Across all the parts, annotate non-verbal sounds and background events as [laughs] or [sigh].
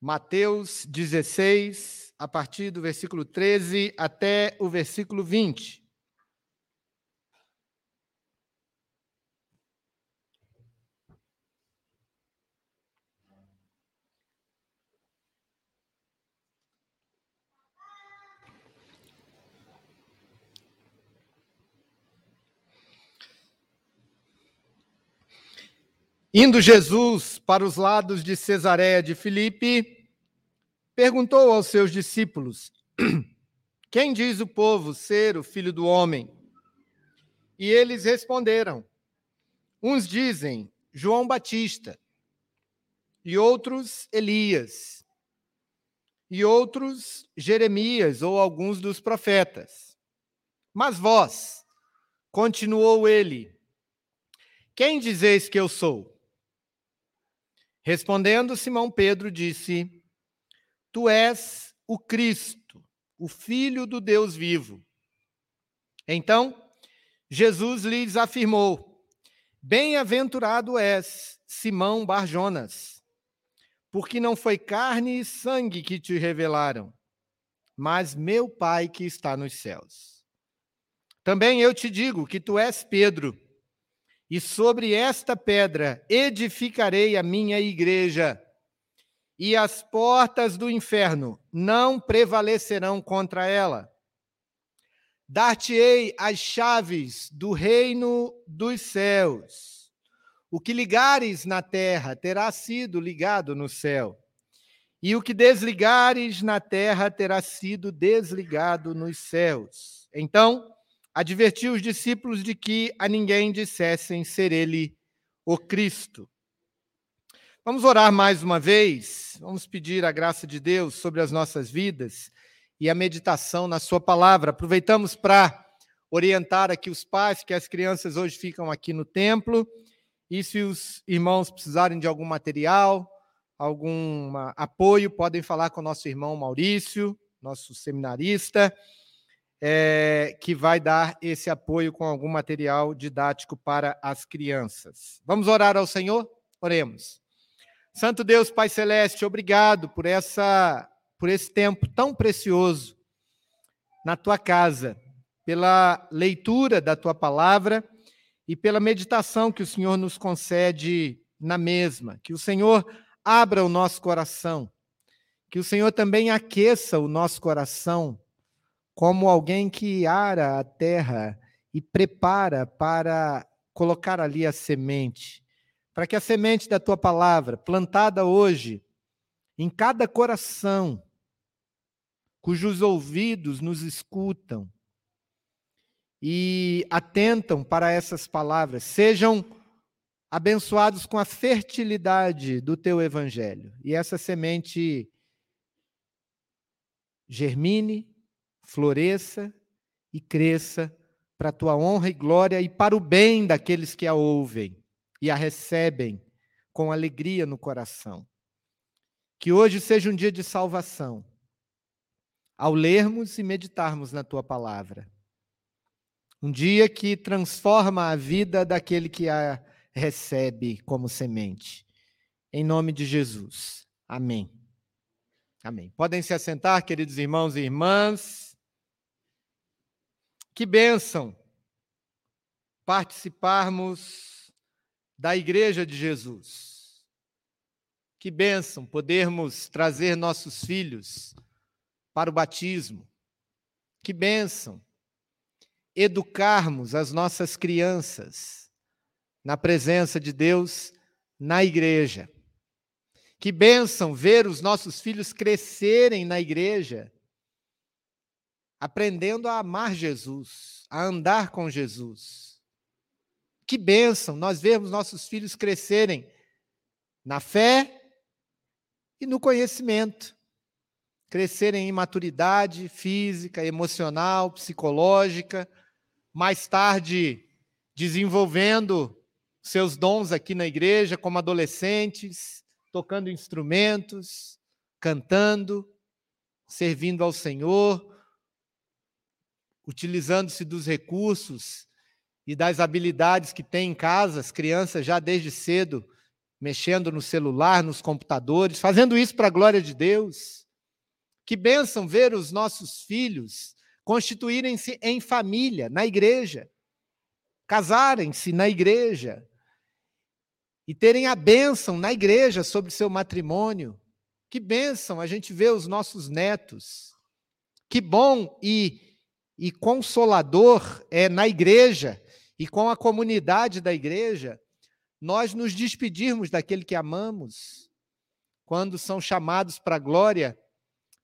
Mateus 16, a partir do versículo 13 até o versículo 20. Indo Jesus para os lados de Cesareia de Filipe, perguntou aos seus discípulos: [clears throat] Quem diz o povo ser o filho do homem? E eles responderam: Uns dizem João Batista, e outros Elias, e outros Jeremias ou alguns dos profetas. Mas vós, continuou ele, quem dizeis que eu sou? Respondendo, Simão Pedro disse: Tu és o Cristo, o Filho do Deus vivo. Então, Jesus lhes afirmou: Bem-aventurado és, Simão Barjonas, porque não foi carne e sangue que te revelaram, mas meu Pai que está nos céus. Também eu te digo que tu és Pedro, e sobre esta pedra edificarei a minha igreja, e as portas do inferno não prevalecerão contra ela. Dar-te-ei as chaves do reino dos céus. O que ligares na terra terá sido ligado no céu, e o que desligares na terra terá sido desligado nos céus. Então, advertiu os discípulos de que a ninguém dissessem ser ele o Cristo. Vamos orar mais uma vez, vamos pedir a graça de Deus sobre as nossas vidas e a meditação na Sua palavra. Aproveitamos para orientar aqui os pais, que as crianças hoje ficam aqui no templo, e se os irmãos precisarem de algum material, algum apoio, podem falar com o nosso irmão Maurício, nosso seminarista é, que vai dar esse apoio com algum material didático para as crianças. Vamos orar ao Senhor? Oremos. Santo Deus, Pai Celeste, obrigado por essa por esse tempo tão precioso na tua casa, pela leitura da tua palavra e pela meditação que o Senhor nos concede na mesma. Que o Senhor abra o nosso coração, que o Senhor também aqueça o nosso coração como alguém que ara a terra e prepara para colocar ali a semente, para que a semente da tua palavra, plantada hoje em cada coração, cujos ouvidos nos escutam e atentam para essas palavras, sejam abençoados com a fertilidade do teu evangelho. E essa semente germine, floresça e cresça para a tua honra e glória e para o bem daqueles que a ouvem e a recebem com alegria no coração. Que hoje seja um dia de salvação, ao lermos e meditarmos na tua palavra. Um dia que transforma a vida daquele que a recebe como semente. Em nome de Jesus. Amém. Amém. Podem se assentar, queridos irmãos e irmãs. Que bênção participarmos da Igreja de Jesus. Que bênção podermos trazer nossos filhos para o batismo. Que bênção educarmos as nossas crianças na presença de Deus na igreja. Que bênção ver os nossos filhos crescerem na igreja aprendendo a amar Jesus, a andar com Jesus. Que bênção nós vermos nossos filhos crescerem na fé e no conhecimento, crescerem em maturidade física, emocional, psicológica, mais tarde desenvolvendo seus dons aqui na igreja como adolescentes, tocando instrumentos, cantando, servindo ao Senhor, utilizando-se dos recursos e das habilidades que tem em casa, as crianças já desde cedo mexendo no celular, nos computadores, fazendo isso para a glória de Deus. Que bênção ver os nossos filhos constituírem-se em família, na igreja, casarem-se na igreja e terem a bênção na igreja sobre seu matrimônio. Que bênção a gente vê os nossos netos. Que bom e, e consolador é na igreja e com a comunidade da igreja nós nos despedirmos daquele que amamos, quando são chamados para a glória,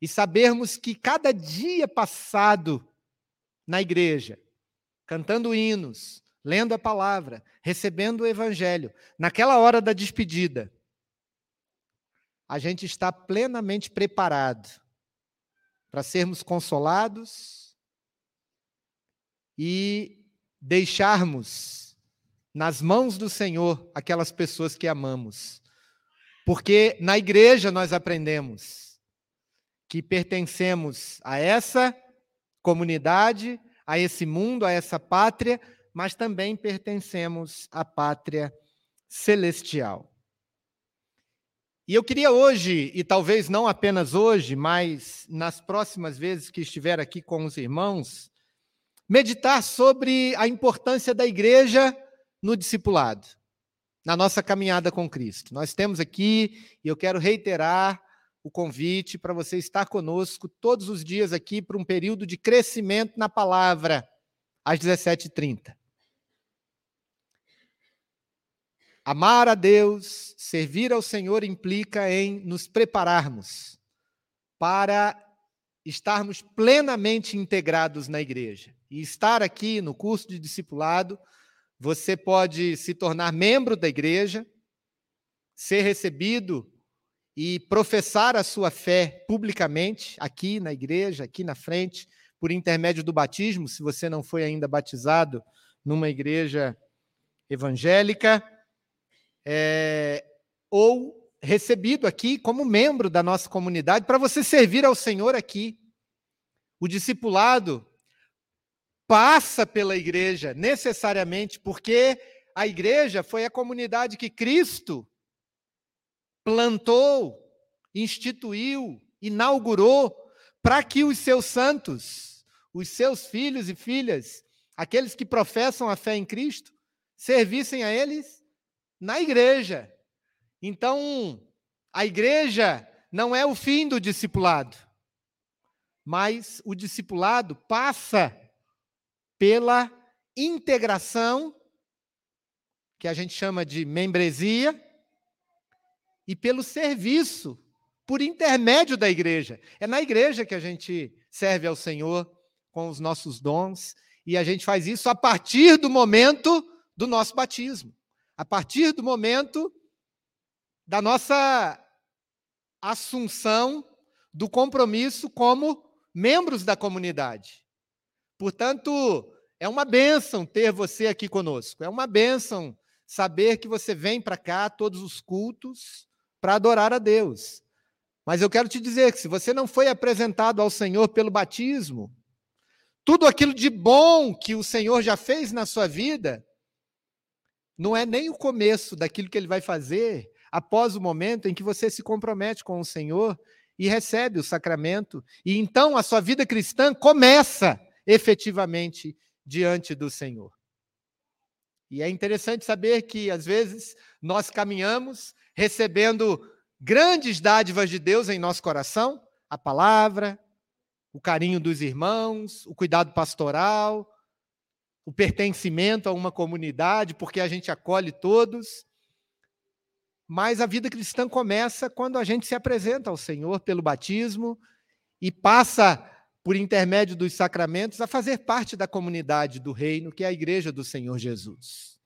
e sabermos que cada dia passado na igreja, cantando hinos, lendo a palavra, recebendo o evangelho, naquela hora da despedida, a gente está plenamente preparado para sermos consolados e deixarmos nas mãos do Senhor aquelas pessoas que amamos. Porque na igreja nós aprendemos que pertencemos a essa comunidade, a esse mundo, a essa pátria, mas também pertencemos à pátria celestial. E eu queria hoje, e talvez não apenas hoje, mas nas próximas vezes que estiver aqui com os irmãos, meditar sobre a importância da igreja no discipulado, na nossa caminhada com Cristo. Nós temos aqui, e eu quero reiterar o convite para você estar conosco todos os dias aqui para um período de crescimento na palavra, às 17h30. Amar a Deus, servir ao Senhor implica em nos prepararmos para estarmos plenamente integrados na igreja. E estar aqui no curso de discipulado você pode se tornar membro da igreja, ser recebido e professar a sua fé publicamente, aqui na igreja, aqui na frente, por intermédio do batismo, se você não foi ainda batizado numa igreja evangélica, é, ou recebido aqui como membro da nossa comunidade, para você servir ao Senhor aqui. O discipulado passa pela igreja necessariamente, porque a igreja foi a comunidade que Cristo plantou, instituiu, inaugurou para que os seus santos, os seus filhos e filhas, aqueles que professam a fé em Cristo, servissem a eles na igreja. Então, a igreja não é o fim do discipulado, mas o discipulado passa pela integração, que a gente chama de membresia, e pelo serviço, por intermédio da igreja. É na igreja que a gente serve ao Senhor com os nossos dons, e a gente faz isso a partir do momento do nosso batismo, a partir do momento da nossa assunção do compromisso como membros da comunidade. Portanto, é uma bênção ter você aqui conosco. É uma bênção saber que você vem para cá todos os cultos para adorar a Deus. Mas eu quero te dizer que se você não foi apresentado ao Senhor pelo batismo, tudo aquilo de bom que o Senhor já fez na sua vida, não é nem o começo daquilo que ele vai fazer após o momento em que você se compromete com o Senhor e recebe o sacramento. E então a sua vida cristã começa efetivamente diante do Senhor. E é interessante saber que, às vezes, nós caminhamos recebendo grandes dádivas de Deus em nosso coração a palavra, o carinho dos irmãos, o cuidado pastoral, o pertencimento a uma comunidade, porque a gente acolhe todos. Mas a vida cristã começa quando a gente se apresenta ao Senhor pelo batismo e passa por intermédio dos sacramentos, a fazer parte da comunidade do reino, que é a igreja do Senhor Jesus.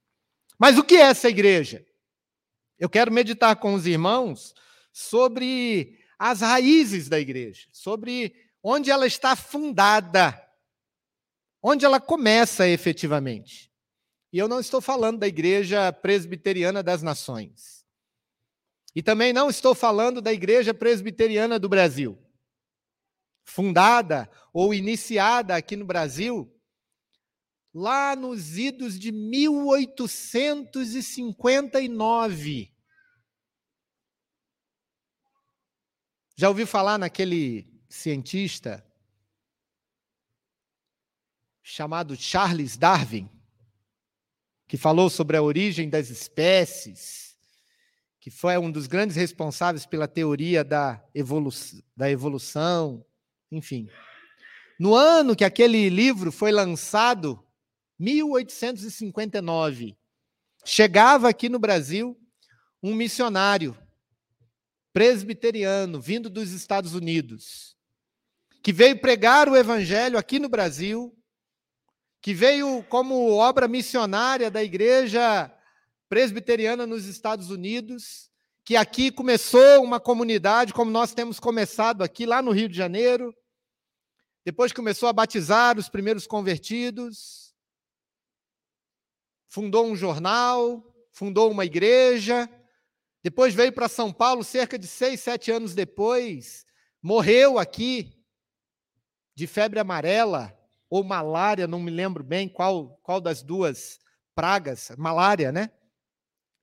Mas o que é essa igreja? Eu quero meditar com os irmãos sobre as raízes da igreja, sobre onde ela está fundada, onde ela começa efetivamente. E eu não estou falando da igreja presbiteriana das nações. E também não estou falando da igreja presbiteriana do Brasil fundada ou iniciada aqui no Brasil lá nos idos de 1859. Já ouviu falar naquele cientista chamado Charles Darwin, que falou sobre a origem das espécies, que foi um dos grandes responsáveis pela teoria da evolução, da evolução enfim. No ano que aquele livro foi lançado, 1859, chegava aqui no Brasil um missionário presbiteriano vindo dos Estados Unidos, que veio pregar o evangelho aqui no Brasil, que veio como obra missionária da igreja presbiteriana nos Estados Unidos, que aqui começou uma comunidade, como nós temos começado aqui lá no Rio de Janeiro, depois começou a batizar os primeiros convertidos, fundou um jornal, fundou uma igreja, depois veio para São Paulo, cerca de seis, sete anos depois, morreu aqui de febre amarela ou malária, não me lembro bem qual, qual das duas pragas, malária, né?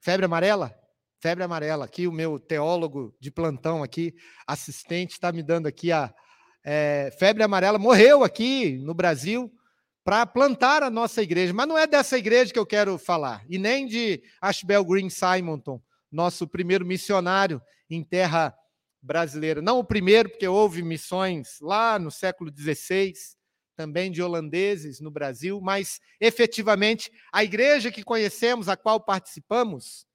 Febre amarela? Febre amarela. Aqui o meu teólogo de plantão aqui, assistente, está me dando aqui a é, febre amarela. Morreu aqui no Brasil para plantar a nossa igreja. Mas não é dessa igreja que eu quero falar, e nem de Ashbel Green Simonton, nosso primeiro missionário em terra brasileira. Não o primeiro, porque houve missões lá no século XVI, também de holandeses no Brasil, mas efetivamente a igreja que conhecemos, a qual participamos,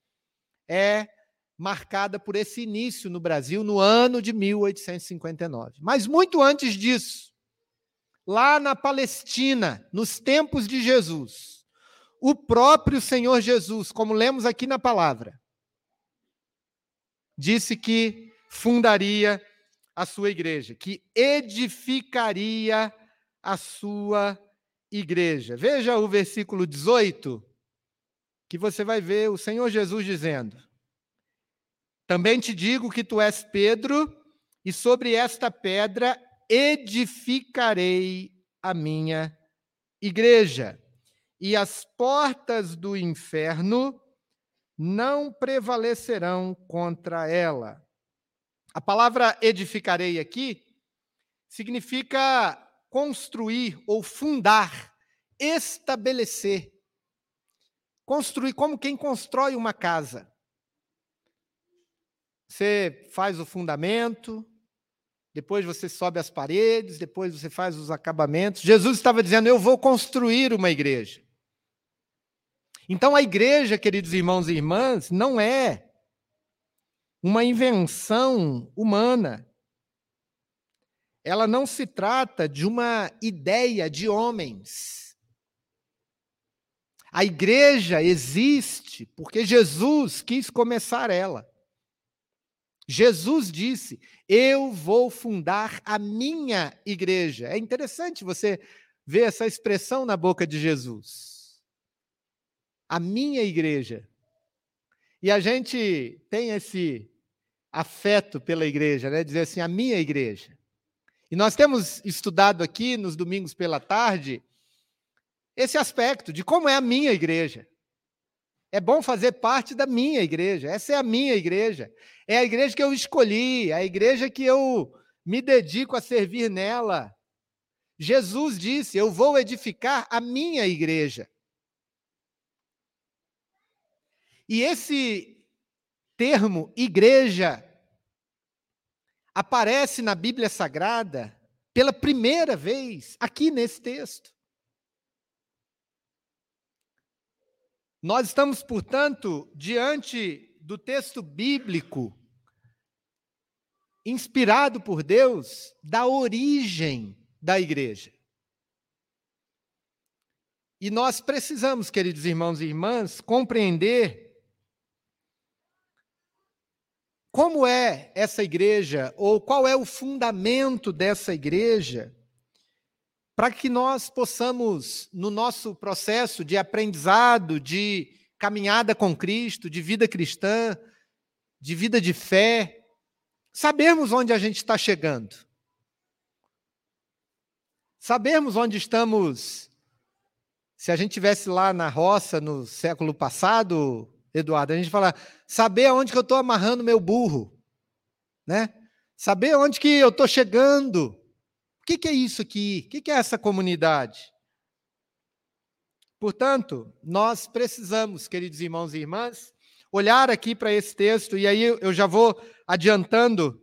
é marcada por esse início no Brasil no ano de 1859. Mas muito antes disso, lá na Palestina, nos tempos de Jesus, o próprio Senhor Jesus, como lemos aqui na palavra, disse que fundaria a sua igreja, que edificaria a sua igreja. Veja o versículo 18, que você vai ver o Senhor Jesus dizendo: Também te digo que tu és Pedro, e sobre esta pedra edificarei a minha igreja, e as portas do inferno não prevalecerão contra ela. A palavra edificarei aqui significa construir ou fundar, estabelecer. Construir como quem constrói uma casa. Você faz o fundamento, depois você sobe as paredes, depois você faz os acabamentos. Jesus estava dizendo: Eu vou construir uma igreja. Então, a igreja, queridos irmãos e irmãs, não é uma invenção humana. Ela não se trata de uma ideia de homens. A igreja existe porque Jesus quis começar ela. Jesus disse: Eu vou fundar a minha igreja. É interessante você ver essa expressão na boca de Jesus a minha igreja. E a gente tem esse afeto pela igreja, né? Dizer assim, a minha igreja. E nós temos estudado aqui nos domingos pela tarde esse aspecto de como é a minha igreja. É bom fazer parte da minha igreja. Essa é a minha igreja. É a igreja que eu escolhi, é a igreja que eu me dedico a servir nela. Jesus disse: Eu vou edificar a minha igreja. E esse termo igreja aparece na Bíblia Sagrada pela primeira vez aqui nesse texto. Nós estamos, portanto, diante do texto bíblico inspirado por Deus da origem da igreja. E nós precisamos, queridos irmãos e irmãs, compreender como é essa igreja, ou qual é o fundamento dessa igreja, para que nós possamos, no nosso processo de aprendizado, de caminhada com Cristo, de vida cristã, de vida de fé, sabermos onde a gente está chegando. Sabermos onde estamos. Se a gente tivesse lá na roça no século passado, Eduardo, a gente fala, saber aonde que eu estou amarrando meu burro, né? saber onde que eu estou chegando. Que, que é isso aqui? O que, que é essa comunidade? Portanto, nós precisamos, queridos irmãos e irmãs, olhar aqui para esse texto, e aí eu já vou adiantando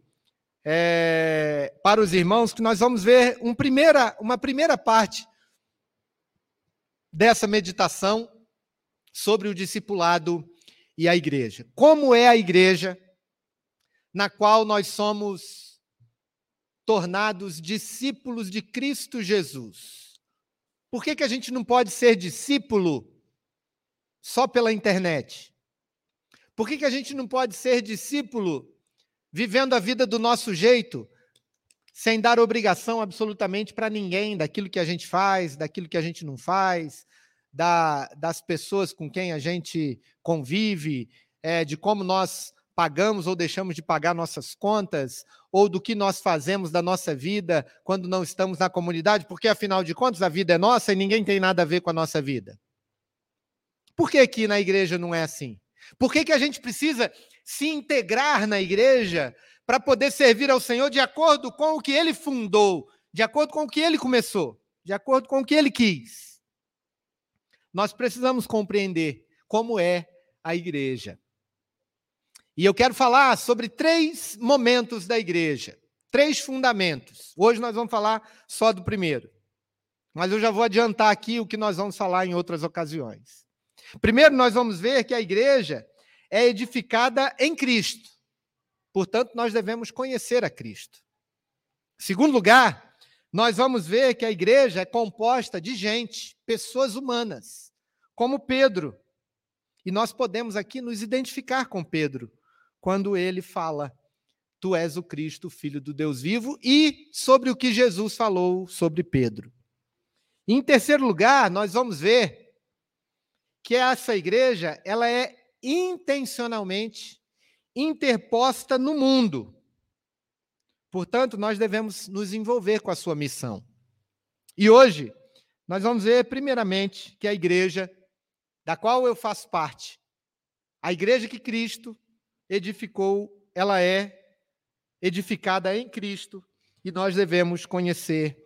é, para os irmãos que nós vamos ver um primeira, uma primeira parte dessa meditação sobre o discipulado e a igreja. Como é a igreja na qual nós somos tornados discípulos de Cristo Jesus? Por que, que a gente não pode ser discípulo só pela internet? Por que, que a gente não pode ser discípulo vivendo a vida do nosso jeito, sem dar obrigação absolutamente para ninguém daquilo que a gente faz, daquilo que a gente não faz, da, das pessoas com quem a gente convive, é, de como nós pagamos ou deixamos de pagar nossas contas, ou do que nós fazemos da nossa vida quando não estamos na comunidade, porque afinal de contas a vida é nossa e ninguém tem nada a ver com a nossa vida. Por que aqui na igreja não é assim? Por que, que a gente precisa se integrar na igreja para poder servir ao Senhor de acordo com o que ele fundou, de acordo com o que ele começou, de acordo com o que ele quis? Nós precisamos compreender como é a igreja. E eu quero falar sobre três momentos da igreja, três fundamentos. Hoje nós vamos falar só do primeiro. Mas eu já vou adiantar aqui o que nós vamos falar em outras ocasiões. Primeiro, nós vamos ver que a igreja é edificada em Cristo. Portanto, nós devemos conhecer a Cristo. Segundo lugar, nós vamos ver que a igreja é composta de gente, pessoas humanas, como Pedro. E nós podemos aqui nos identificar com Pedro, quando ele fala: Tu és o Cristo, filho do Deus vivo, e sobre o que Jesus falou sobre Pedro. Em terceiro lugar, nós vamos ver que essa igreja, ela é intencionalmente interposta no mundo. Portanto, nós devemos nos envolver com a sua missão. E hoje, nós vamos ver, primeiramente, que a igreja da qual eu faço parte, a igreja que Cristo edificou, ela é edificada em Cristo e nós devemos conhecer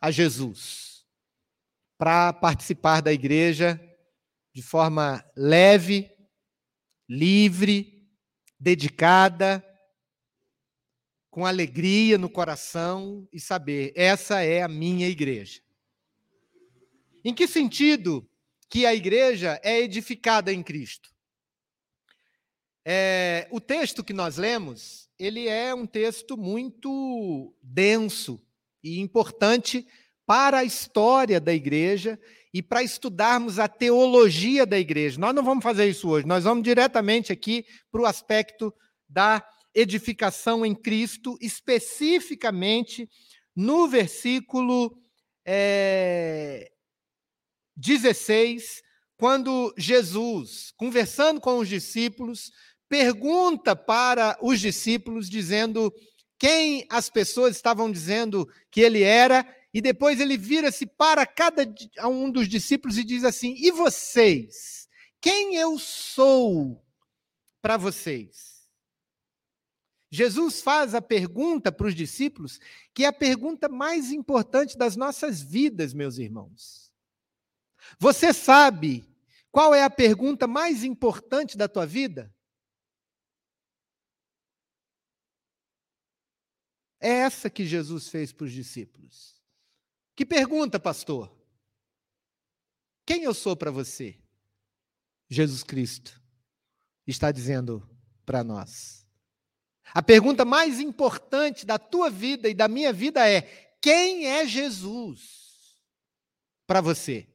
a Jesus. Para participar da igreja de forma leve, livre, dedicada, com alegria no coração e saber, essa é a minha igreja. Em que sentido que a igreja é edificada em Cristo? É, o texto que nós lemos, ele é um texto muito denso e importante para a história da igreja e para estudarmos a teologia da igreja. Nós não vamos fazer isso hoje, nós vamos diretamente aqui para o aspecto da edificação em Cristo, especificamente no versículo é, 16, quando Jesus, conversando com os discípulos, pergunta para os discípulos, dizendo quem as pessoas estavam dizendo que ele era, e depois ele vira-se para cada um dos discípulos e diz assim: E vocês? Quem eu sou para vocês? Jesus faz a pergunta para os discípulos, que é a pergunta mais importante das nossas vidas, meus irmãos. Você sabe qual é a pergunta mais importante da tua vida? É essa que Jesus fez para os discípulos. Que pergunta, pastor? Quem eu sou para você? Jesus Cristo está dizendo para nós. A pergunta mais importante da tua vida e da minha vida é: quem é Jesus para você?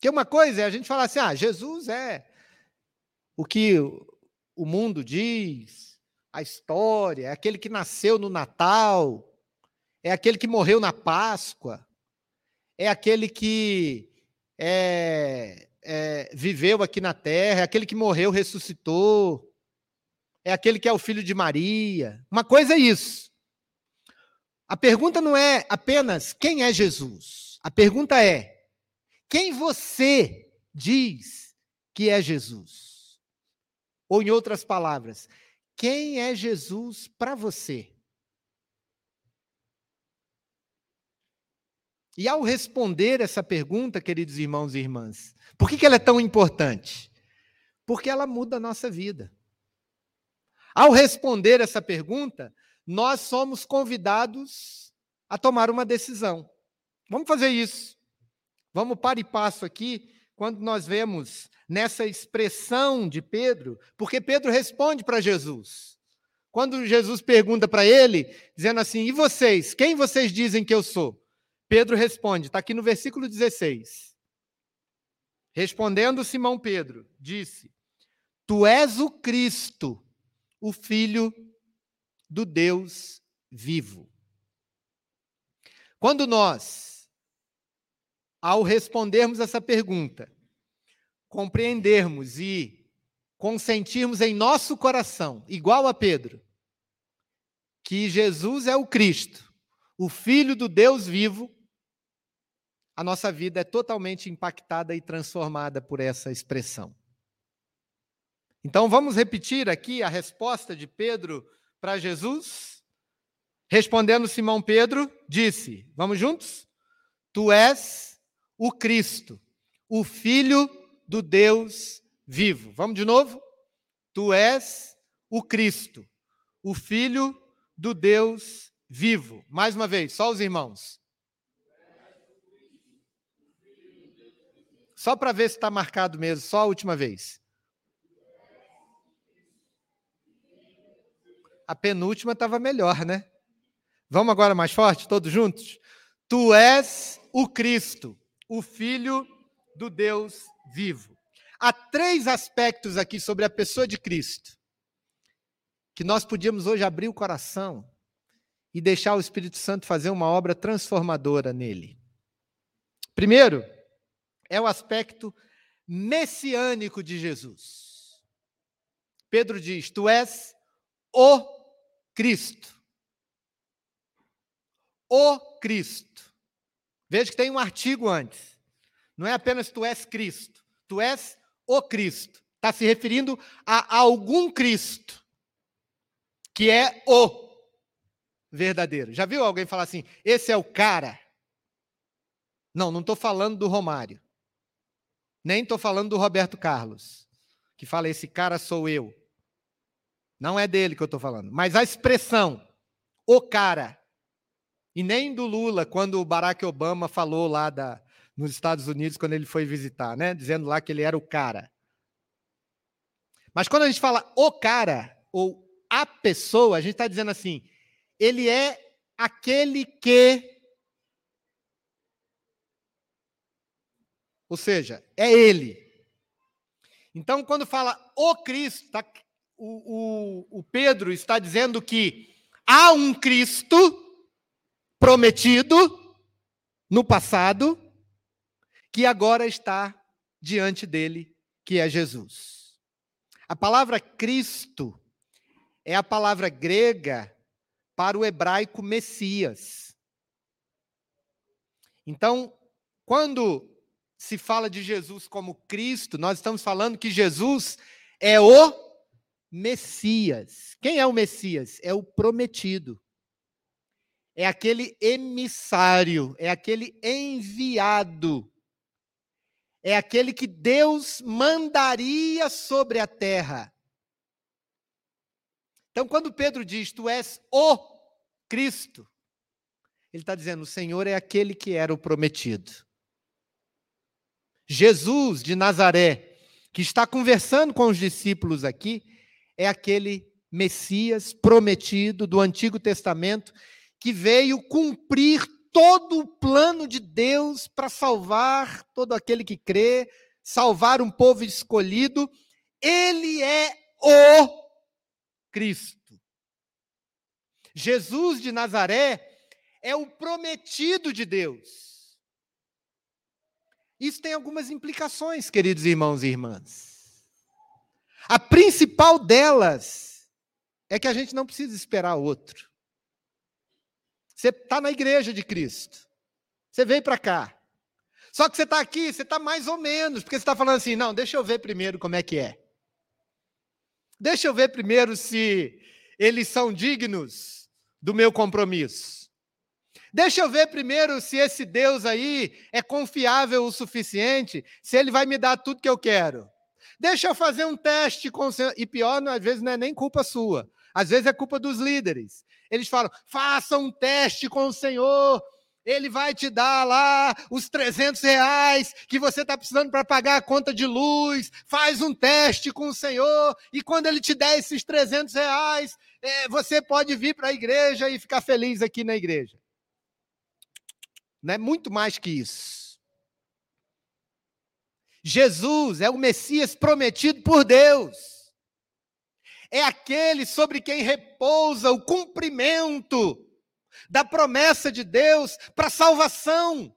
Que uma coisa é a gente falar assim: ah, Jesus é o que o mundo diz, a história, é aquele que nasceu no Natal, é aquele que morreu na Páscoa, é aquele que é, é, viveu aqui na terra, é aquele que morreu, ressuscitou, é aquele que é o filho de Maria. Uma coisa é isso. A pergunta não é apenas quem é Jesus. A pergunta é quem você diz que é Jesus? Ou, em outras palavras, Quem é Jesus para você? E ao responder essa pergunta, queridos irmãos e irmãs, por que, ela é tão importante? Porque ela muda a nossa vida. Ao responder essa pergunta, nós somos convidados a tomar uma decisão. Vamos fazer isso. Vamos para e passo aqui, quando nós vemos nessa expressão de Pedro, porque Pedro responde para Jesus. Quando Jesus pergunta para ele, dizendo assim: E vocês? Quem vocês dizem que eu sou? Pedro responde, está aqui no versículo 16. Respondendo Simão Pedro, disse: Tu és o Cristo, o Filho do Deus vivo. Quando nós, ao respondermos essa pergunta, compreendermos e consentirmos em nosso coração, igual a Pedro, que Jesus é o Cristo, o Filho do Deus vivo, a nossa vida é totalmente impactada e transformada por essa expressão. Então vamos repetir aqui a resposta de Pedro para Jesus? Respondendo Simão Pedro, disse: Vamos juntos? Tu és o Cristo, o Filho do Deus vivo. Vamos de novo? Tu és o Cristo, o Filho do Deus vivo. Mais uma vez, só os irmãos. Só para ver se está marcado mesmo, só a última vez. A penúltima estava melhor, né? Vamos agora mais forte, todos juntos? Tu és o Cristo, o Filho do Deus vivo. Há três aspectos aqui sobre a pessoa de Cristo que nós podíamos hoje abrir o coração e deixar o Espírito Santo fazer uma obra transformadora nele. Primeiro, é o aspecto messiânico de Jesus. Pedro diz: Tu és o Cristo. O Cristo. Veja que tem um artigo antes. Não é apenas tu és Cristo, tu és o Cristo. Está se referindo a algum Cristo, que é o verdadeiro. Já viu alguém falar assim, esse é o cara? Não, não estou falando do Romário. Nem estou falando do Roberto Carlos, que fala, esse cara sou eu. Não é dele que eu estou falando. Mas a expressão, o cara, e nem do Lula, quando o Barack Obama falou lá da, nos Estados Unidos, quando ele foi visitar, né? Dizendo lá que ele era o cara. Mas quando a gente fala o cara, ou a pessoa, a gente está dizendo assim, ele é aquele que. Ou seja, é ele. Então, quando fala o Cristo, está o, o, o Pedro está dizendo que há um Cristo prometido no passado que agora está diante dele, que é Jesus. A palavra Cristo é a palavra grega para o hebraico Messias. Então, quando se fala de Jesus como Cristo, nós estamos falando que Jesus é o Messias. Quem é o Messias? É o prometido. É aquele emissário, é aquele enviado. É aquele que Deus mandaria sobre a terra. Então, quando Pedro diz, Tu és o Cristo, ele está dizendo, o Senhor é aquele que era o prometido. Jesus de Nazaré, que está conversando com os discípulos aqui, é aquele Messias prometido do Antigo Testamento que veio cumprir todo o plano de Deus para salvar todo aquele que crê, salvar um povo escolhido. Ele é o Cristo. Jesus de Nazaré é o prometido de Deus. Isso tem algumas implicações, queridos irmãos e irmãs. A principal delas é que a gente não precisa esperar outro. Você está na igreja de Cristo. Você veio para cá. Só que você está aqui, você está mais ou menos, porque você está falando assim, não, deixa eu ver primeiro como é que é. Deixa eu ver primeiro se eles são dignos do meu compromisso. Deixa eu ver primeiro se esse Deus aí é confiável o suficiente, se ele vai me dar tudo que eu quero. Deixa eu fazer um teste com o Senhor. E pior, às vezes não é nem culpa sua. Às vezes é culpa dos líderes. Eles falam: faça um teste com o Senhor. Ele vai te dar lá os 300 reais que você está precisando para pagar a conta de luz. Faz um teste com o Senhor. E quando ele te der esses 300 reais, é, você pode vir para a igreja e ficar feliz aqui na igreja. Não é muito mais que isso. Jesus é o Messias prometido por Deus é aquele sobre quem repousa o cumprimento da promessa de Deus para salvação.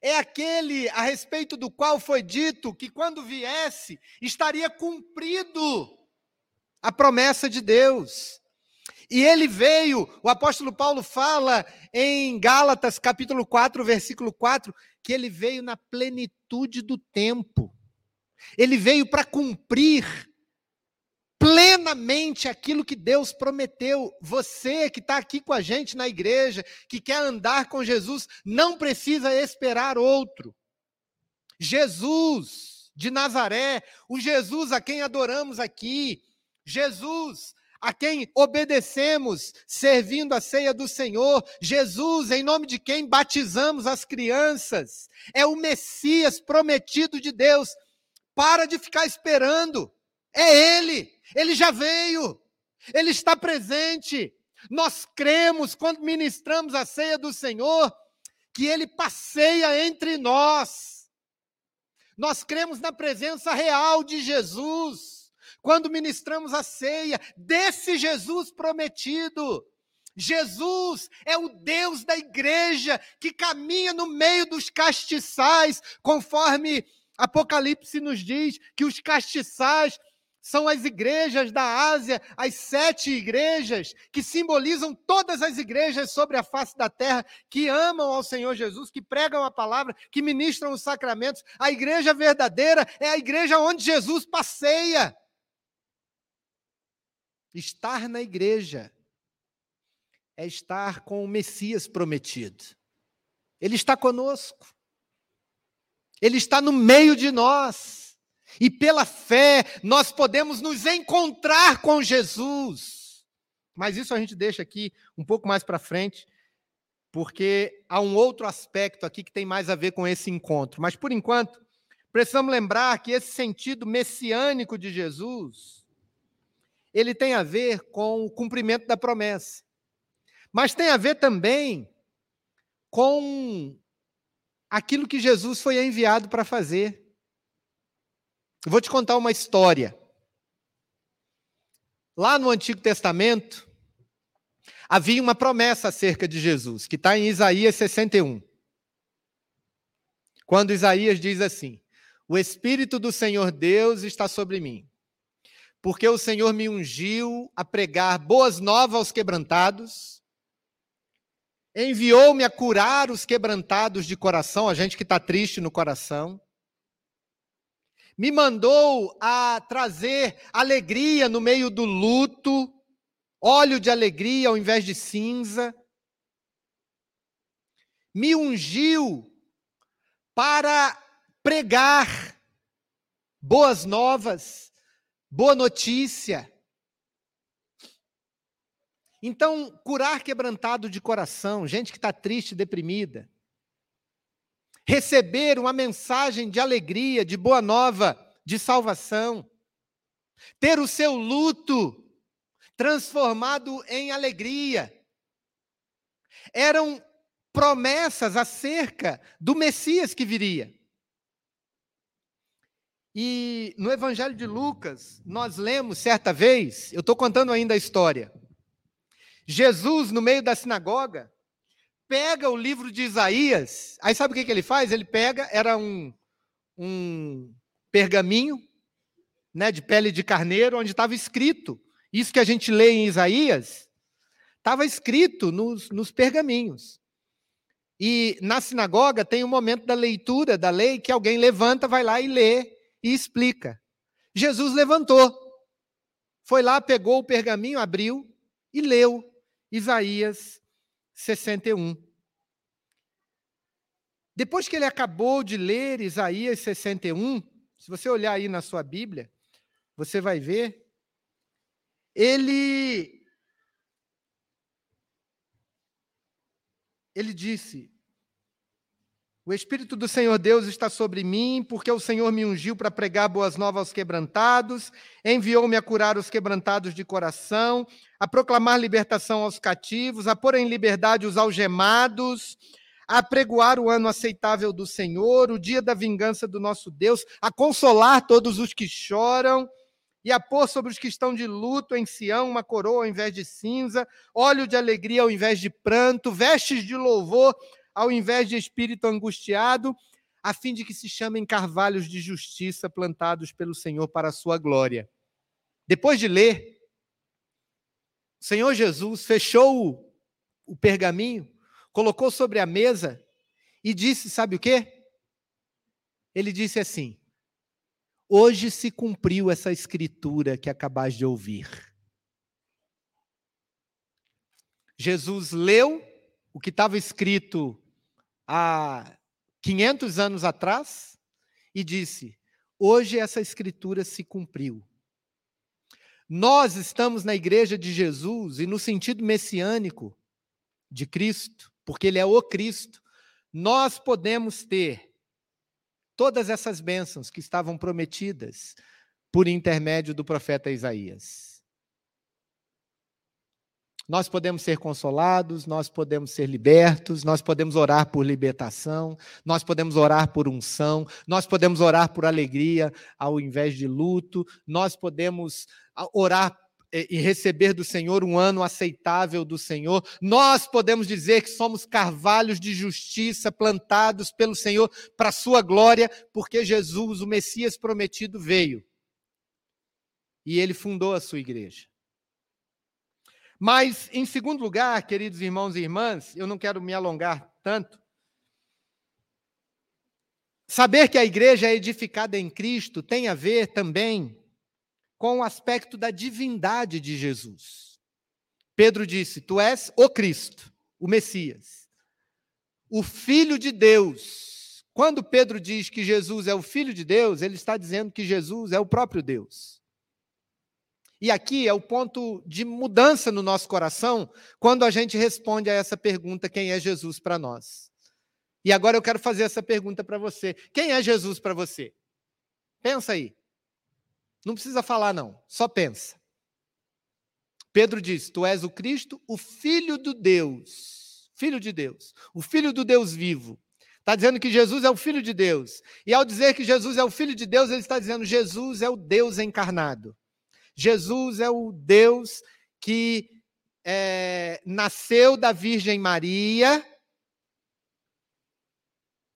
É aquele a respeito do qual foi dito que quando viesse estaria cumprido a promessa de Deus. E ele veio, o apóstolo Paulo fala em Gálatas capítulo 4, versículo 4, que ele veio na plenitude do tempo. Ele veio para cumprir plenamente aquilo que Deus prometeu. Você que está aqui com a gente na igreja, que quer andar com Jesus, não precisa esperar outro. Jesus de Nazaré, o Jesus a quem adoramos aqui, Jesus a quem obedecemos, servindo a ceia do Senhor, Jesus, em nome de quem batizamos as crianças, é o Messias prometido de Deus. Para de ficar esperando, é Ele. Ele já veio, ele está presente. Nós cremos, quando ministramos a ceia do Senhor, que ele passeia entre nós. Nós cremos na presença real de Jesus, quando ministramos a ceia desse Jesus prometido. Jesus é o Deus da igreja que caminha no meio dos castiçais, conforme Apocalipse nos diz que os castiçais são as igrejas da Ásia, as sete igrejas que simbolizam todas as igrejas sobre a face da terra, que amam ao Senhor Jesus, que pregam a palavra, que ministram os sacramentos. A igreja verdadeira é a igreja onde Jesus passeia. Estar na igreja é estar com o Messias prometido. Ele está conosco. Ele está no meio de nós. E pela fé nós podemos nos encontrar com Jesus. Mas isso a gente deixa aqui um pouco mais para frente, porque há um outro aspecto aqui que tem mais a ver com esse encontro. Mas por enquanto, precisamos lembrar que esse sentido messiânico de Jesus, ele tem a ver com o cumprimento da promessa. Mas tem a ver também com aquilo que Jesus foi enviado para fazer. Vou te contar uma história. Lá no Antigo Testamento, havia uma promessa acerca de Jesus, que está em Isaías 61. Quando Isaías diz assim: O Espírito do Senhor Deus está sobre mim, porque o Senhor me ungiu a pregar boas novas aos quebrantados, enviou-me a curar os quebrantados de coração, a gente que está triste no coração, me mandou a trazer alegria no meio do luto, óleo de alegria ao invés de cinza. Me ungiu para pregar boas novas, boa notícia. Então, curar quebrantado de coração, gente que está triste, deprimida, receber uma mensagem de alegria, de boa nova, de salvação, ter o seu luto transformado em alegria. Eram promessas acerca do Messias que viria. E no Evangelho de Lucas, nós lemos certa vez, eu estou contando ainda a história. Jesus, no meio da sinagoga, pega o livro de Isaías, aí sabe o que, que ele faz? Ele pega, era um, um pergaminho, né, de pele de carneiro, onde estava escrito, isso que a gente lê em Isaías, estava escrito nos, nos pergaminhos. E na sinagoga tem um momento da leitura da lei que alguém levanta, vai lá e lê e explica. Jesus levantou, foi lá, pegou o pergaminho, abriu e leu Isaías 61. Depois que ele acabou de ler Isaías 61, se você olhar aí na sua Bíblia, você vai ver, ele ele disse: O Espírito do Senhor Deus está sobre mim, porque o Senhor me ungiu para pregar boas novas aos quebrantados, enviou-me a curar os quebrantados de coração, a proclamar libertação aos cativos, a pôr em liberdade os algemados, a pregoar o ano aceitável do Senhor, o dia da vingança do nosso Deus, a consolar todos os que choram e a pôr sobre os que estão de luto em Sião uma coroa ao invés de cinza, óleo de alegria ao invés de pranto, vestes de louvor ao invés de espírito angustiado, a fim de que se chamem carvalhos de justiça plantados pelo Senhor para a sua glória. Depois de ler, o Senhor Jesus fechou o pergaminho, colocou sobre a mesa e disse: Sabe o quê? Ele disse assim: Hoje se cumpriu essa escritura que acabais de ouvir. Jesus leu o que estava escrito há 500 anos atrás e disse: Hoje essa escritura se cumpriu. Nós estamos na igreja de Jesus e no sentido messiânico de Cristo, porque ele é o Cristo, nós podemos ter todas essas bênçãos que estavam prometidas por intermédio do profeta Isaías. Nós podemos ser consolados, nós podemos ser libertos, nós podemos orar por libertação, nós podemos orar por unção, nós podemos orar por alegria ao invés de luto, nós podemos ah, orar e receber do Senhor um ano aceitável do Senhor. Nós podemos dizer que somos carvalhos de justiça plantados pelo Senhor para sua glória, porque Jesus, o Messias prometido, veio. E ele fundou a sua igreja. Mas, em segundo lugar, queridos irmãos e irmãs, eu não quero me alongar tanto. Saber que a igreja é edificada em Cristo tem a ver também com o aspecto da divindade de Jesus. Pedro disse: Tu és o Cristo, o Messias, o Filho de Deus. Quando Pedro diz que Jesus é o Filho de Deus, ele está dizendo que Jesus é o próprio Deus. E aqui é o ponto de mudança no nosso coração quando a gente responde a essa pergunta: quem é Jesus para nós? E agora eu quero fazer essa pergunta para você: quem é Jesus para você? Pensa aí. Não precisa falar, não, só pensa. Pedro diz: Tu és o Cristo, o Filho do Deus, Filho de Deus, o Filho do Deus vivo. Está dizendo que Jesus é o Filho de Deus. E ao dizer que Jesus é o Filho de Deus, ele está dizendo: Jesus é o Deus encarnado. Jesus é o Deus que é, nasceu da Virgem Maria,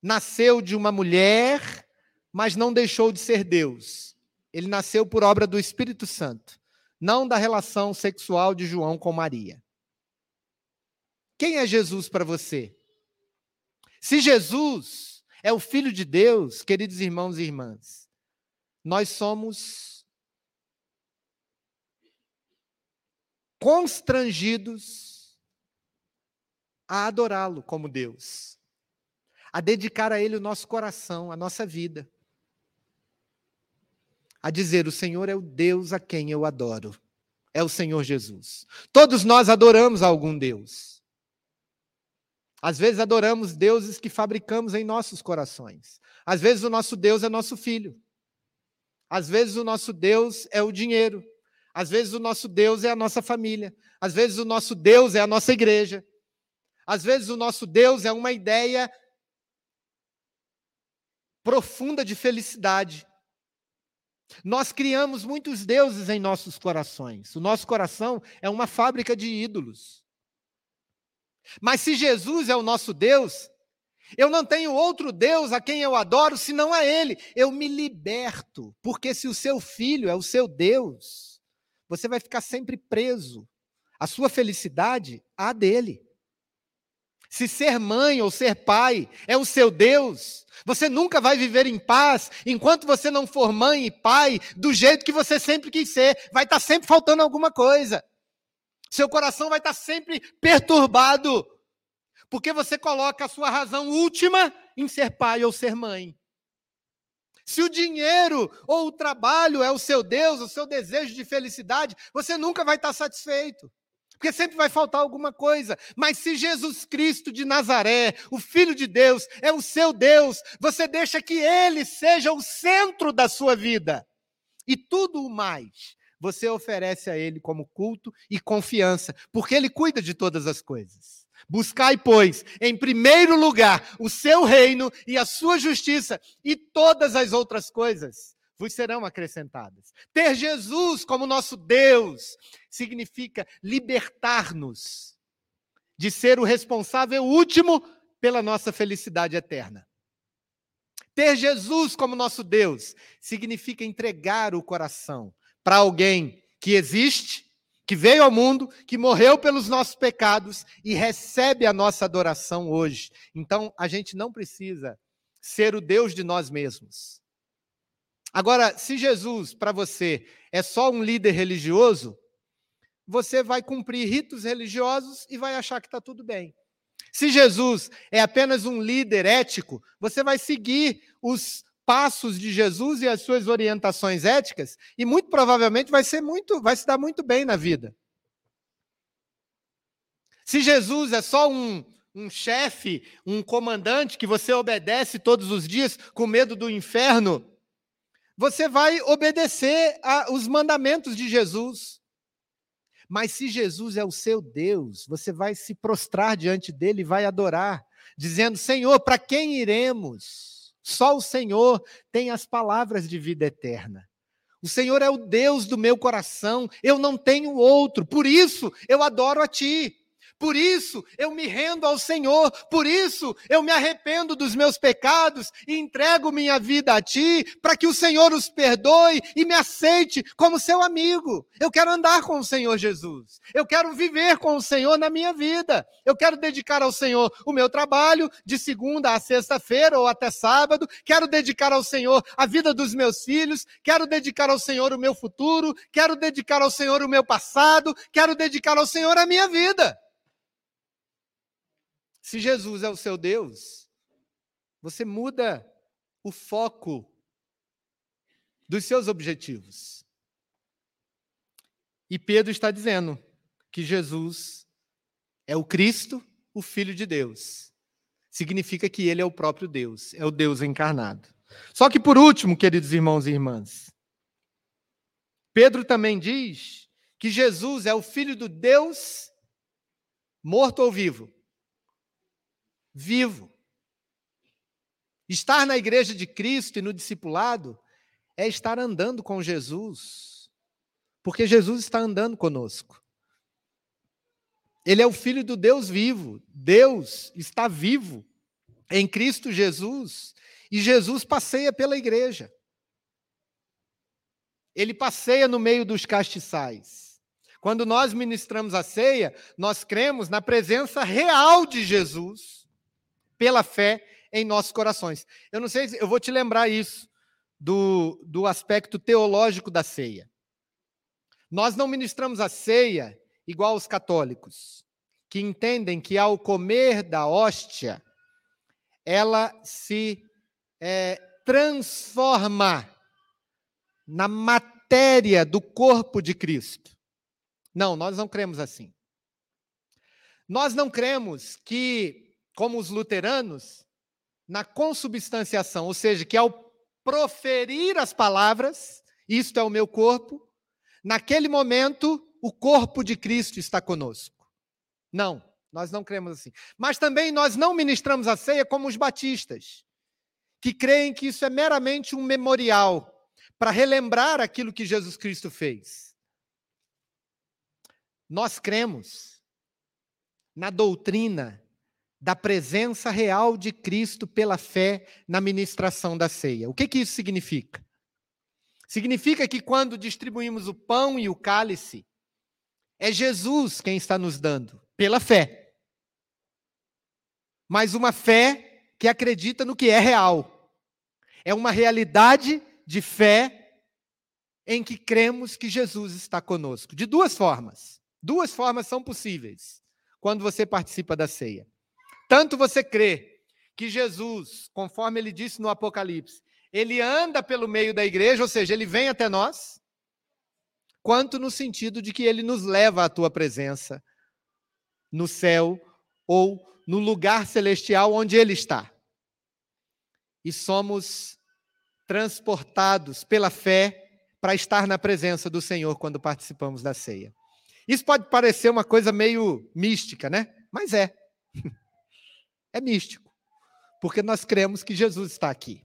nasceu de uma mulher, mas não deixou de ser Deus. Ele nasceu por obra do Espírito Santo, não da relação sexual de João com Maria. Quem é Jesus para você? Se Jesus é o Filho de Deus, queridos irmãos e irmãs, nós somos constrangidos a adorá-lo como Deus, a dedicar a Ele o nosso coração, a nossa vida a dizer: O Senhor é o Deus a quem eu adoro. É o Senhor Jesus. Todos nós adoramos algum Deus. Às vezes adoramos deuses que fabricamos em nossos corações. Às vezes o nosso Deus é nosso filho. Às vezes o nosso Deus é o dinheiro. Às vezes o nosso Deus é a nossa família. Às vezes o nosso Deus é a nossa igreja. Às vezes o nosso Deus é uma ideia profunda de felicidade. Nós criamos muitos deuses em nossos corações. O nosso coração é uma fábrica de ídolos. Mas se Jesus é o nosso Deus, eu não tenho outro Deus a quem eu adoro senão a Ele. Eu me liberto, porque se o seu filho é o seu Deus, você vai ficar sempre preso. A sua felicidade, a dele. Se ser mãe ou ser pai é o seu Deus, você nunca vai viver em paz enquanto você não for mãe e pai do jeito que você sempre quis ser. Vai estar sempre faltando alguma coisa. Seu coração vai estar sempre perturbado, porque você coloca a sua razão última em ser pai ou ser mãe. Se o dinheiro ou o trabalho é o seu Deus, o seu desejo de felicidade, você nunca vai estar satisfeito. Porque sempre vai faltar alguma coisa. Mas se Jesus Cristo de Nazaré, o Filho de Deus, é o seu Deus, você deixa que ele seja o centro da sua vida. E tudo o mais você oferece a ele como culto e confiança, porque ele cuida de todas as coisas. Buscai, pois, em primeiro lugar o seu reino e a sua justiça, e todas as outras coisas vos serão acrescentadas. Ter Jesus como nosso Deus significa libertar-nos de ser o responsável último pela nossa felicidade eterna. Ter Jesus como nosso Deus significa entregar o coração para alguém que existe que veio ao mundo, que morreu pelos nossos pecados e recebe a nossa adoração hoje. Então, a gente não precisa ser o Deus de nós mesmos. Agora, se Jesus, para você, é só um líder religioso, você vai cumprir ritos religiosos e vai achar que está tudo bem. Se Jesus é apenas um líder ético, você vai seguir os passos de Jesus e as suas orientações éticas e muito provavelmente vai ser muito, vai se dar muito bem na vida. Se Jesus é só um, um chefe, um comandante que você obedece todos os dias com medo do inferno, você vai obedecer aos mandamentos de Jesus. Mas se Jesus é o seu Deus, você vai se prostrar diante dele e vai adorar, dizendo: Senhor, para quem iremos? Só o Senhor tem as palavras de vida eterna. O Senhor é o Deus do meu coração, eu não tenho outro, por isso eu adoro a Ti. Por isso eu me rendo ao Senhor, por isso eu me arrependo dos meus pecados e entrego minha vida a Ti, para que o Senhor os perdoe e me aceite como seu amigo. Eu quero andar com o Senhor Jesus, eu quero viver com o Senhor na minha vida, eu quero dedicar ao Senhor o meu trabalho de segunda a sexta-feira ou até sábado, quero dedicar ao Senhor a vida dos meus filhos, quero dedicar ao Senhor o meu futuro, quero dedicar ao Senhor o meu passado, quero dedicar ao Senhor a minha vida. Se Jesus é o seu Deus, você muda o foco dos seus objetivos. E Pedro está dizendo que Jesus é o Cristo, o Filho de Deus. Significa que ele é o próprio Deus, é o Deus encarnado. Só que, por último, queridos irmãos e irmãs, Pedro também diz que Jesus é o Filho do Deus morto ou vivo vivo. Estar na igreja de Cristo e no discipulado é estar andando com Jesus, porque Jesus está andando conosco. Ele é o Filho do Deus vivo. Deus está vivo em Cristo Jesus e Jesus passeia pela igreja. Ele passeia no meio dos castiçais. Quando nós ministramos a ceia, nós cremos na presença real de Jesus pela fé em nossos corações. Eu não sei, eu vou te lembrar isso do, do aspecto teológico da ceia. Nós não ministramos a ceia igual os católicos, que entendem que ao comer da hóstia, ela se é, transforma na matéria do corpo de Cristo. Não, nós não cremos assim. Nós não cremos que como os luteranos, na consubstanciação, ou seja, que ao proferir as palavras, isto é o meu corpo, naquele momento o corpo de Cristo está conosco. Não, nós não cremos assim. Mas também nós não ministramos a ceia como os batistas, que creem que isso é meramente um memorial para relembrar aquilo que Jesus Cristo fez. Nós cremos na doutrina da presença real de Cristo pela fé na ministração da ceia. O que, que isso significa? Significa que quando distribuímos o pão e o cálice, é Jesus quem está nos dando, pela fé. mas uma fé que acredita no que é real. É uma realidade de fé em que cremos que Jesus está conosco. De duas formas. Duas formas são possíveis quando você participa da ceia. Tanto você crê que Jesus, conforme ele disse no Apocalipse, ele anda pelo meio da igreja, ou seja, ele vem até nós, quanto no sentido de que ele nos leva à tua presença no céu ou no lugar celestial onde ele está. E somos transportados pela fé para estar na presença do Senhor quando participamos da ceia. Isso pode parecer uma coisa meio mística, né? Mas é. [laughs] É místico. Porque nós cremos que Jesus está aqui.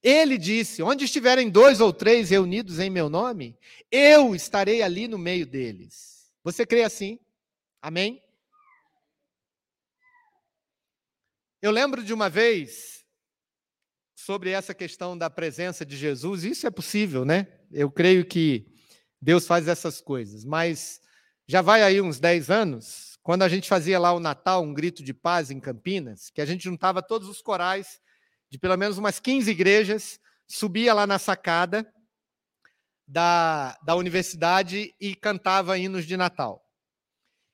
Ele disse: Onde estiverem dois ou três reunidos em meu nome, eu estarei ali no meio deles. Você crê assim? Amém? Eu lembro de uma vez sobre essa questão da presença de Jesus, isso é possível, né? Eu creio que Deus faz essas coisas, mas já vai aí uns 10 anos, quando a gente fazia lá o Natal, um grito de paz em Campinas, que a gente juntava todos os corais de pelo menos umas 15 igrejas, subia lá na sacada da, da universidade e cantava hinos de Natal.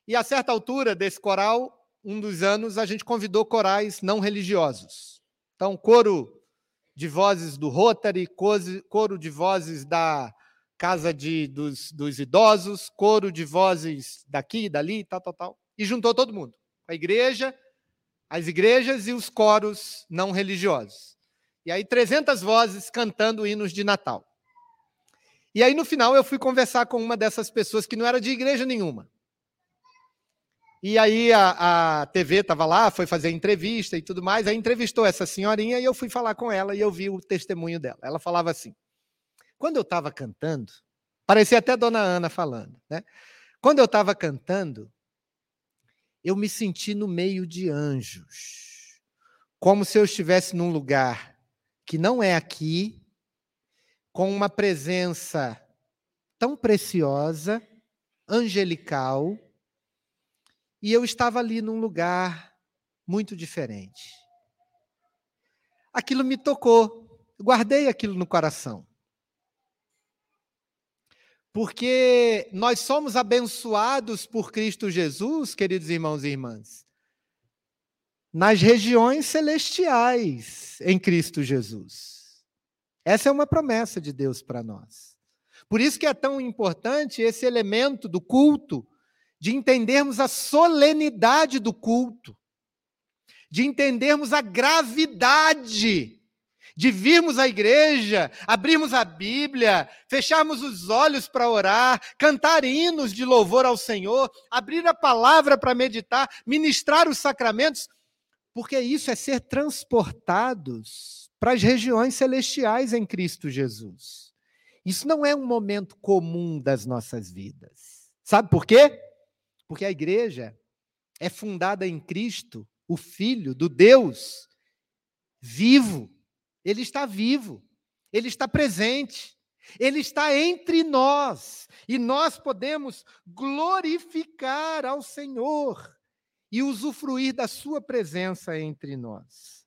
E a certa altura desse coral, um dos anos, a gente convidou corais não religiosos. Então, coro de vozes do Rotary, coro de vozes da Casa de, dos, dos Idosos, coro de vozes daqui, dali, tal, tal, tal. E juntou todo mundo. A igreja, as igrejas e os coros não religiosos. E aí 300 vozes cantando hinos de Natal. E aí no final eu fui conversar com uma dessas pessoas que não era de igreja nenhuma. E aí a, a TV estava lá, foi fazer entrevista e tudo mais, aí entrevistou essa senhorinha e eu fui falar com ela e eu vi o testemunho dela. Ela falava assim: quando eu estava cantando, parecia até Dona Ana falando, né? Quando eu estava cantando, eu me senti no meio de anjos, como se eu estivesse num lugar que não é aqui, com uma presença tão preciosa, angelical, e eu estava ali num lugar muito diferente. Aquilo me tocou, guardei aquilo no coração. Porque nós somos abençoados por Cristo Jesus, queridos irmãos e irmãs, nas regiões celestiais em Cristo Jesus. Essa é uma promessa de Deus para nós. Por isso que é tão importante esse elemento do culto de entendermos a solenidade do culto, de entendermos a gravidade de virmos à igreja, abrirmos a Bíblia, fecharmos os olhos para orar, cantar hinos de louvor ao Senhor, abrir a palavra para meditar, ministrar os sacramentos, porque isso é ser transportados para as regiões celestiais em Cristo Jesus. Isso não é um momento comum das nossas vidas. Sabe por quê? Porque a igreja é fundada em Cristo, o Filho do Deus vivo. Ele está vivo, ele está presente, ele está entre nós e nós podemos glorificar ao Senhor e usufruir da sua presença entre nós.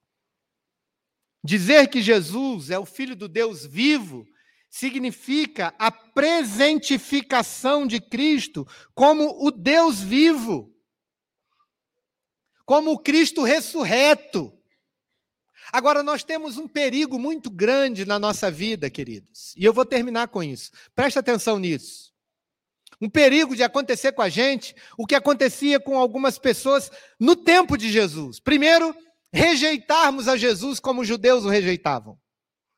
Dizer que Jesus é o Filho do Deus vivo significa a presentificação de Cristo como o Deus vivo, como o Cristo ressurreto. Agora, nós temos um perigo muito grande na nossa vida, queridos, e eu vou terminar com isso. Presta atenção nisso. Um perigo de acontecer com a gente o que acontecia com algumas pessoas no tempo de Jesus. Primeiro, rejeitarmos a Jesus como os judeus o rejeitavam.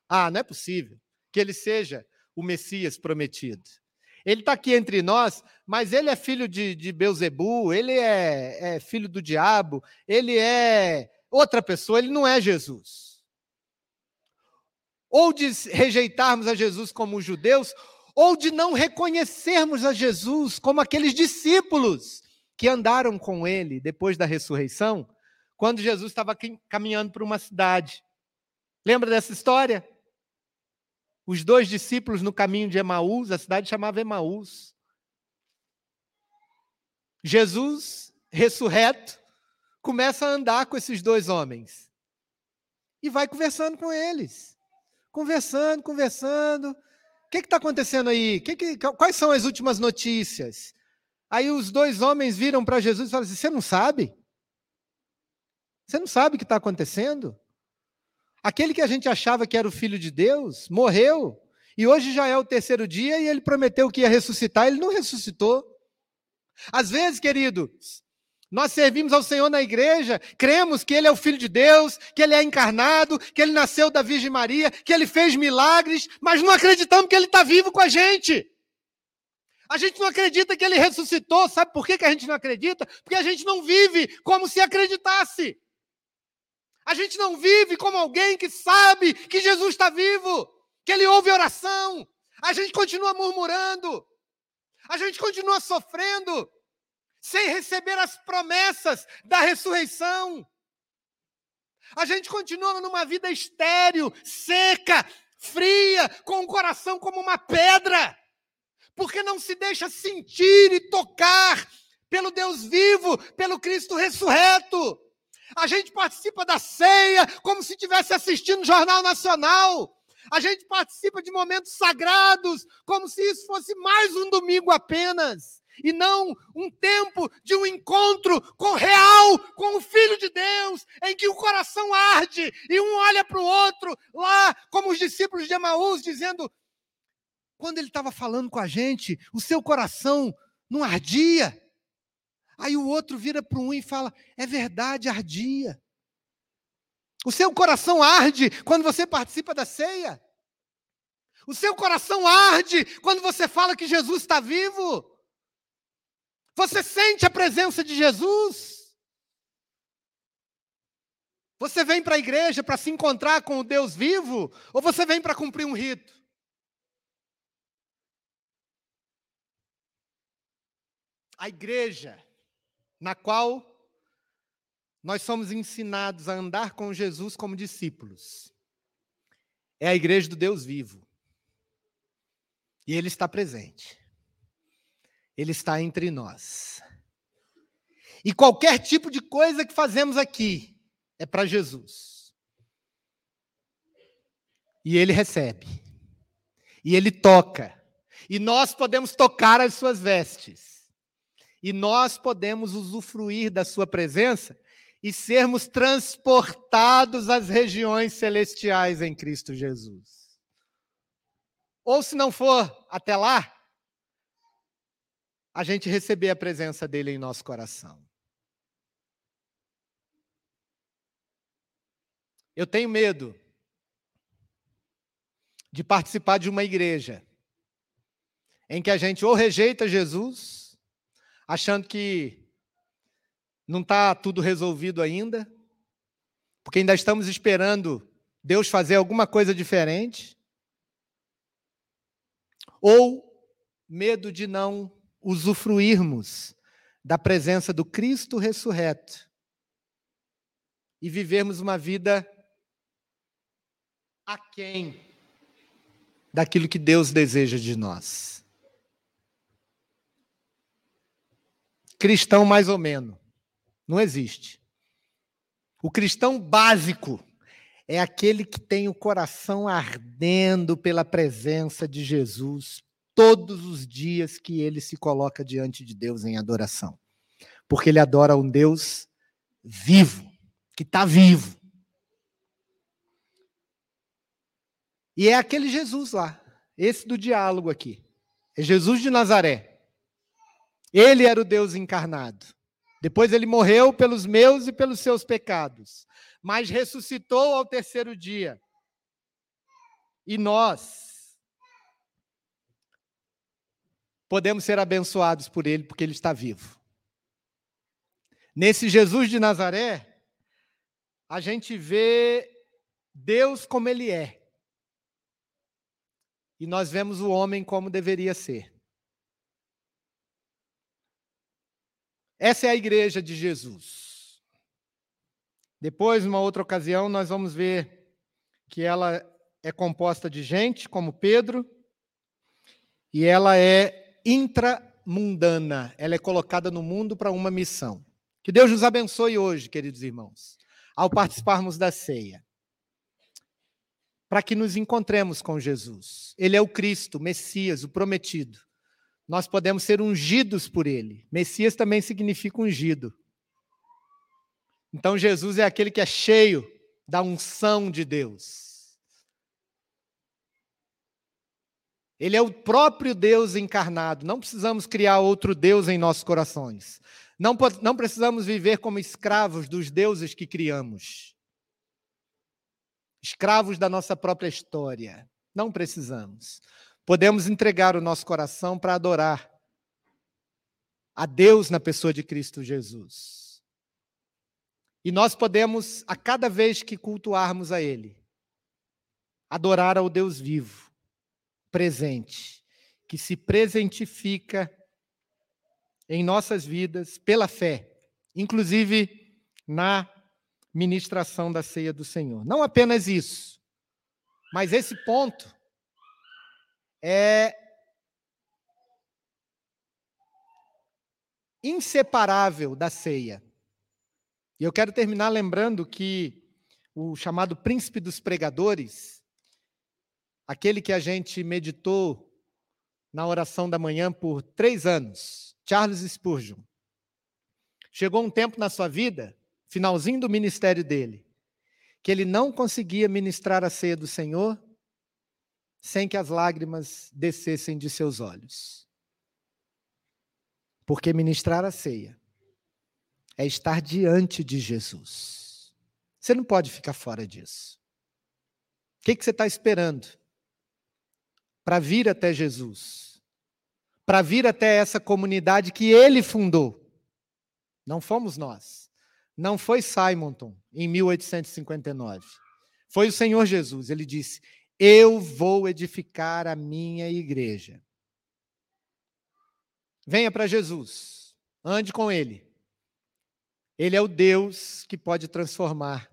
Ah, não é possível que ele seja o Messias prometido. Ele está aqui entre nós, mas ele é filho de, de Beuzebu, ele é, é filho do diabo, ele é outra pessoa, ele não é Jesus. Ou de rejeitarmos a Jesus como judeus, ou de não reconhecermos a Jesus como aqueles discípulos que andaram com ele depois da ressurreição, quando Jesus estava caminhando para uma cidade. Lembra dessa história? os dois discípulos no caminho de Emaús, a cidade chamava Emaús. Jesus, ressurreto, começa a andar com esses dois homens. E vai conversando com eles. Conversando, conversando. O que está acontecendo aí? Que que, quais são as últimas notícias? Aí os dois homens viram para Jesus e falaram assim: Você não sabe? Você não sabe o que está acontecendo? Aquele que a gente achava que era o filho de Deus morreu. E hoje já é o terceiro dia e ele prometeu que ia ressuscitar, ele não ressuscitou. Às vezes, queridos, nós servimos ao Senhor na igreja, cremos que Ele é o Filho de Deus, que Ele é encarnado, que Ele nasceu da Virgem Maria, que Ele fez milagres, mas não acreditamos que Ele está vivo com a gente. A gente não acredita que Ele ressuscitou. Sabe por que, a gente não acredita? Porque a gente não vive como se acreditasse. A gente não vive como alguém que sabe que Jesus está vivo, que Ele ouve oração. A gente continua murmurando. A gente continua sofrendo sem receber as promessas da ressurreição. A gente continua numa vida estéril, seca, fria, com o coração como uma pedra, porque não se deixa sentir e tocar pelo Deus vivo, pelo Cristo ressurreto. A gente participa da ceia como se estivesse assistindo o Jornal Nacional. A gente participa de momentos sagrados como se isso fosse mais um domingo apenas e não um tempo de um encontro com real, com o Filho de Deus, em que o coração arde e um olha para o outro, lá como os discípulos de Emaús, dizendo: quando ele estava falando com a gente, o seu coração não ardia. Aí o outro vira para um e fala: é verdade, ardia. O seu coração arde quando você participa da ceia. O seu coração arde quando você fala que Jesus está vivo. Você sente a presença de Jesus? Você vem para a igreja para se encontrar com o Deus vivo? Ou você vem para cumprir um rito? A igreja na qual nós somos ensinados a andar com Jesus como discípulos é a igreja do Deus vivo. E Ele está presente. Ele está entre nós. E qualquer tipo de coisa que fazemos aqui é para Jesus. E ele recebe. E ele toca. E nós podemos tocar as suas vestes. E nós podemos usufruir da sua presença e sermos transportados às regiões celestiais em Cristo Jesus. Ou se não for até lá, a gente receber a presença dele em nosso coração. Eu tenho medo de participar de uma igreja em que a gente ou rejeita Jesus, achando que não está tudo resolvido ainda, porque ainda estamos esperando Deus fazer alguma coisa diferente, ou medo de não usufruirmos da presença do Cristo ressurreto e vivermos uma vida aquém daquilo que Deus deseja de nós. Cristão mais ou menos, não existe. O cristão básico é aquele que tem o coração ardendo pela presença de Jesus todos os dias que ele se coloca diante de Deus em adoração. Porque ele adora um Deus vivo, que está vivo. E é aquele Jesus lá, esse do diálogo aqui. É Jesus de Nazaré. Ele era o Deus encarnado. Depois ele morreu pelos meus e pelos seus pecados, mas ressuscitou ao terceiro dia. E nós, podemos ser abençoados por Ele, porque Ele está vivo. Nesse Jesus de Nazaré, a gente vê Deus como Ele é. E nós vemos o homem como deveria ser. Essa é a igreja de Jesus. Depois, numa outra ocasião, nós vamos ver que ela é composta de gente, como Pedro, e ela é intramundana, ela é colocada no mundo para uma missão. Que Deus nos abençoe hoje, queridos irmãos, ao participarmos da ceia. Para que nos encontremos com Jesus. Ele é o Cristo, o Messias, o prometido. Nós podemos ser ungidos por ele. Messias também significa ungido. Então Jesus é aquele que é cheio da unção de Deus. Ele é o próprio Deus encarnado. Não precisamos criar outro Deus em nossos corações. Não, não precisamos viver como escravos dos deuses que criamos. Escravos da nossa própria história. Não precisamos. Podemos entregar o nosso coração para adorar a Deus na pessoa de Cristo Jesus. E nós podemos, a cada vez que cultuarmos a Ele, adorar ao Deus vivo, presente, que se presentifica em nossas vidas pela fé, inclusive na ministração da ceia do Senhor. Não apenas isso, mas esse ponto é inseparável da ceia. E eu quero terminar lembrando que o chamado príncipe dos pregadores, aquele que a gente meditou na oração da manhã por três anos, Charles Spurgeon. Chegou um tempo na sua vida, finalzinho do ministério dele, que ele não conseguia ministrar a ceia do Senhor sem que as lágrimas descessem de seus olhos. Porque ministrar a ceia é estar diante de Jesus. Você não pode ficar fora disso. O que, que você está esperando para vir até Jesus? para vir até essa comunidade que ele fundou. Não fomos nós. Não foi Simonton em 1859. Foi o Senhor Jesus. Ele disse: Eu vou edificar a minha igreja. Venha para Jesus. Ande com ele. Ele é o Deus que pode transformar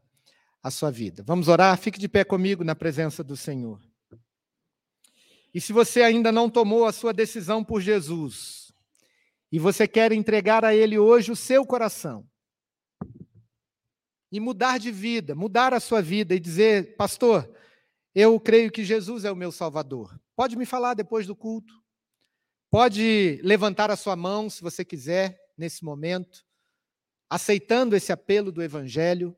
a sua vida. Vamos orar? Fique de pé comigo na presença do Senhor. E se você ainda não tomou a sua decisão por Jesus, e você quer entregar a Ele hoje o seu coração, e mudar de vida, mudar a sua vida e dizer, pastor, eu creio que Jesus é o meu Salvador. Pode me falar depois do culto. Pode levantar a sua mão, se você quiser, nesse momento, aceitando esse apelo do Evangelho.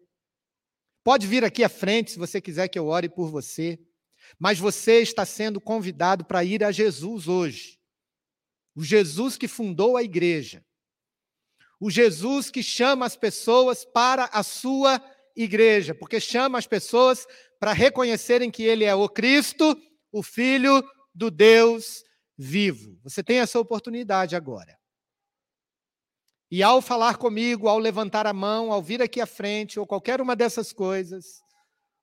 Pode vir aqui à frente, se você quiser que eu ore por você. Mas você está sendo convidado para ir a Jesus hoje. O Jesus que fundou a igreja. O Jesus que chama as pessoas para a sua igreja, porque chama as pessoas para reconhecerem que ele é o Cristo, o Filho do Deus vivo. Você tem essa oportunidade agora. E ao falar comigo, ao levantar a mão, ao vir aqui à frente, ou qualquer uma dessas coisas,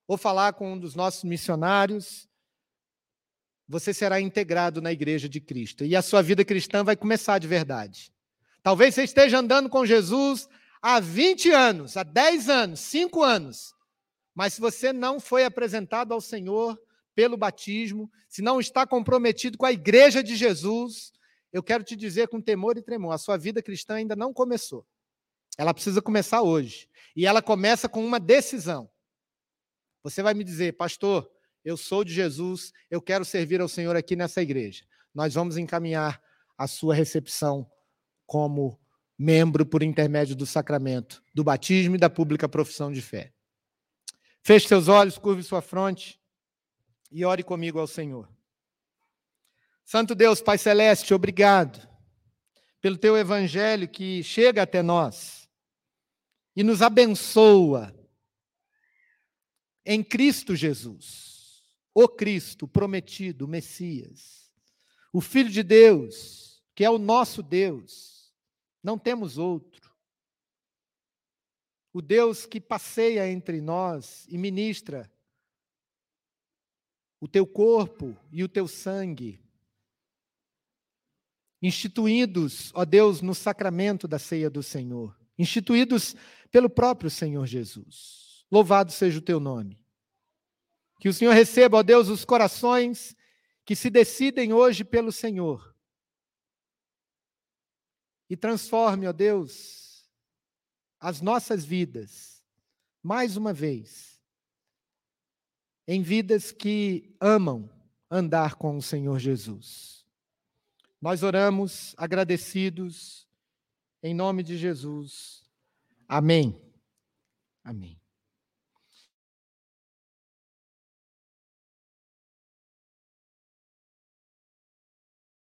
ou falar com um dos nossos missionários, você será integrado na igreja de Cristo. E a sua vida cristã vai começar de verdade. Talvez você esteja andando com Jesus há 20 anos, há 10 anos, 5 anos. Mas se você não foi apresentado ao Senhor pelo batismo, se não está comprometido com a igreja de Jesus, eu quero te dizer com temor e tremor, a sua vida cristã ainda não começou. Ela precisa começar hoje. E ela começa com uma decisão. Você vai me dizer, pastor, eu sou de Jesus, eu quero servir ao Senhor aqui nessa igreja. Nós vamos encaminhar a sua recepção como membro por intermédio do sacramento do batismo e da pública profissão de fé. Feche seus olhos, curve sua fronte e ore comigo ao Senhor. Santo Deus, Pai Celeste, obrigado pelo teu evangelho que chega até nós e nos abençoa em Cristo Jesus, o Cristo prometido, o Messias, o Filho de Deus, que é o nosso Deus, não temos outro. O Deus que passeia entre nós e ministra o teu corpo e o teu sangue, instituídos, ó Deus, no sacramento da ceia do Senhor, instituídos pelo próprio Senhor Jesus. Louvado seja o teu nome. Que o Senhor receba, ó Deus, os corações que se decidem hoje pelo Senhor. E transforme, ó Deus, as nossas vidas, mais uma vez, em vidas que amam andar com o Senhor Jesus. Nós oramos agradecidos, em nome de Jesus. Amém. Amém.